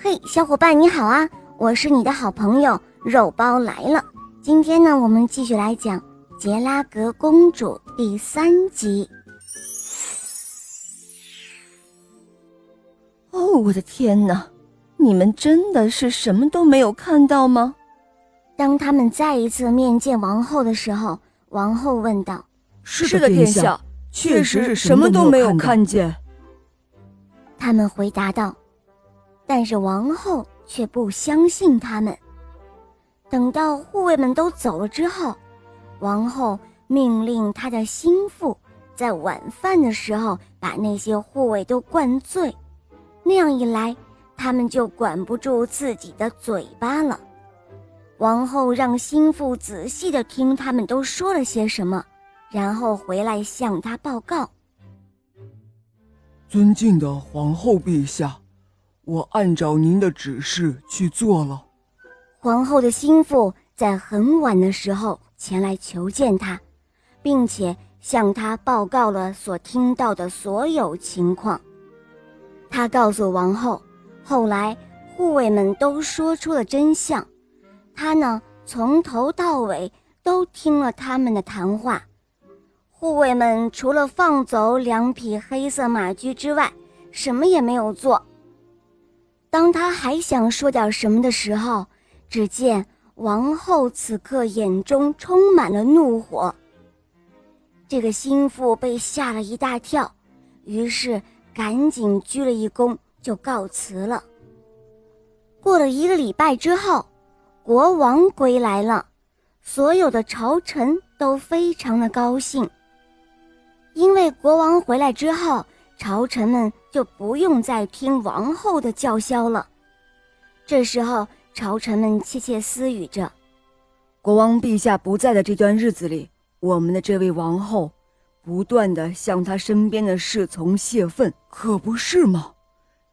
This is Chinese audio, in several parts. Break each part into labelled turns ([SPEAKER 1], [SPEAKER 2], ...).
[SPEAKER 1] 嘿，小伙伴你好啊！我是你的好朋友肉包来了。今天呢，我们继续来讲《杰拉格公主》第三集。
[SPEAKER 2] 哦，我的天哪！你们真的是什么都没有看到吗？
[SPEAKER 1] 当他们再一次面见王后的时候，王后问道：“
[SPEAKER 3] 是的，殿下，确实是什么都没有看见。”
[SPEAKER 1] 他们回答道。但是王后却不相信他们。等到护卫们都走了之后，王后命令她的心腹在晚饭的时候把那些护卫都灌醉，那样一来，他们就管不住自己的嘴巴了。王后让心腹仔细地听他们都说了些什么，然后回来向他报告：“
[SPEAKER 4] 尊敬的皇后陛下。”我按照您的指示去做了。
[SPEAKER 1] 皇后的心腹在很晚的时候前来求见他，并且向他报告了所听到的所有情况。他告诉王后，后来护卫们都说出了真相。他呢，从头到尾都听了他们的谈话。护卫们除了放走两匹黑色马驹之外，什么也没有做。当他还想说点什么的时候，只见王后此刻眼中充满了怒火。这个心腹被吓了一大跳，于是赶紧鞠了一躬就告辞了。过了一个礼拜之后，国王归来了，所有的朝臣都非常的高兴，因为国王回来之后。朝臣们就不用再听王后的叫嚣了。这时候，朝臣们窃窃私语着：“
[SPEAKER 3] 国王陛下不在的这段日子里，我们的这位王后不断的向他身边的侍从泄愤，
[SPEAKER 4] 可不是吗？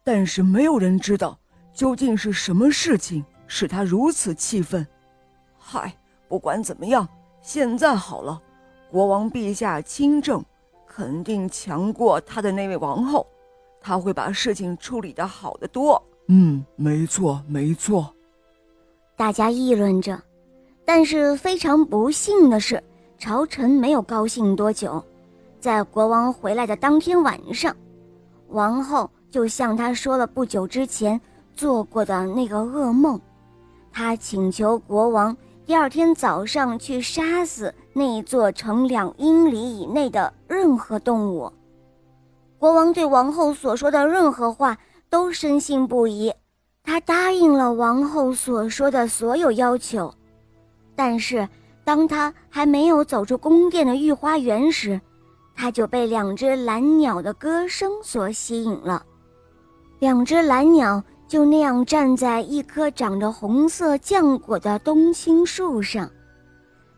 [SPEAKER 4] 但是没有人知道究竟是什么事情使他如此气愤。
[SPEAKER 3] 嗨，不管怎么样，现在好了，国王陛下亲政。”肯定强过他的那位王后，他会把事情处理的好得多。
[SPEAKER 4] 嗯，没错，没错。
[SPEAKER 1] 大家议论着，但是非常不幸的是，朝臣没有高兴多久。在国王回来的当天晚上，王后就向他说了不久之前做过的那个噩梦。他请求国王。第二天早上去杀死那座城两英里以内的任何动物。国王对王后所说的任何话都深信不疑，他答应了王后所说的所有要求。但是，当他还没有走出宫殿的御花园时，他就被两只蓝鸟的歌声所吸引了。两只蓝鸟。就那样站在一棵长着红色浆果的冬青树上，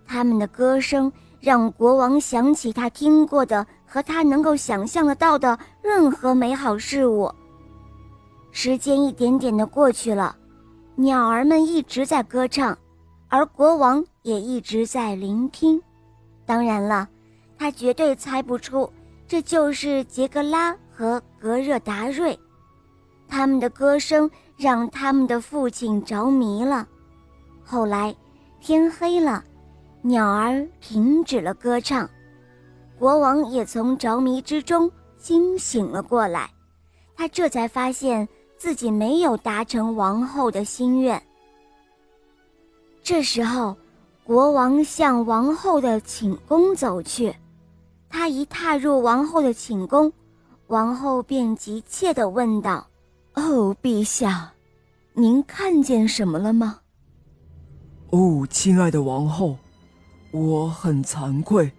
[SPEAKER 1] 他们的歌声让国王想起他听过的和他能够想象得到的任何美好事物。时间一点点的过去了，鸟儿们一直在歌唱，而国王也一直在聆听。当然了，他绝对猜不出这就是杰格拉和格热达瑞。他们的歌声让他们的父亲着迷了。后来，天黑了，鸟儿停止了歌唱，国王也从着迷之中惊醒了过来。他这才发现自己没有达成王后的心愿。这时候，国王向王后的寝宫走去。他一踏入王后的寝宫，王后便急切地问道。
[SPEAKER 2] 哦，陛下，您看见什么了吗？
[SPEAKER 4] 哦，亲爱的王后，我很惭愧。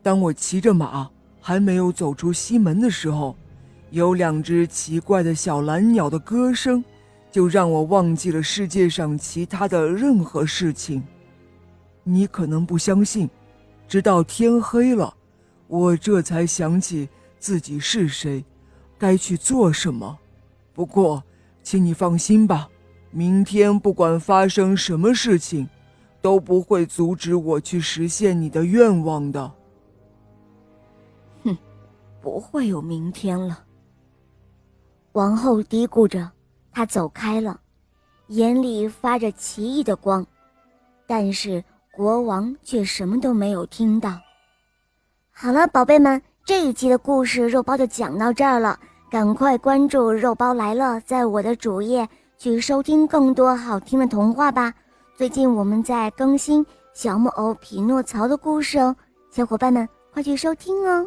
[SPEAKER 4] 当我骑着马还没有走出西门的时候，有两只奇怪的小蓝鸟的歌声，就让我忘记了世界上其他的任何事情。你可能不相信，直到天黑了，我这才想起自己是谁，该去做什么。不过，请你放心吧，明天不管发生什么事情，都不会阻止我去实现你的愿望的。
[SPEAKER 2] 哼，不会有明天了。
[SPEAKER 1] 王后嘀咕着，她走开了，眼里发着奇异的光，但是国王却什么都没有听到。好了，宝贝们，这一集的故事肉包就讲到这儿了，赶快关注“肉包来了”在我的主页去收听更多好听的童话吧。最近我们在更新小木偶匹诺曹的故事哦，小伙伴们快去收听哦。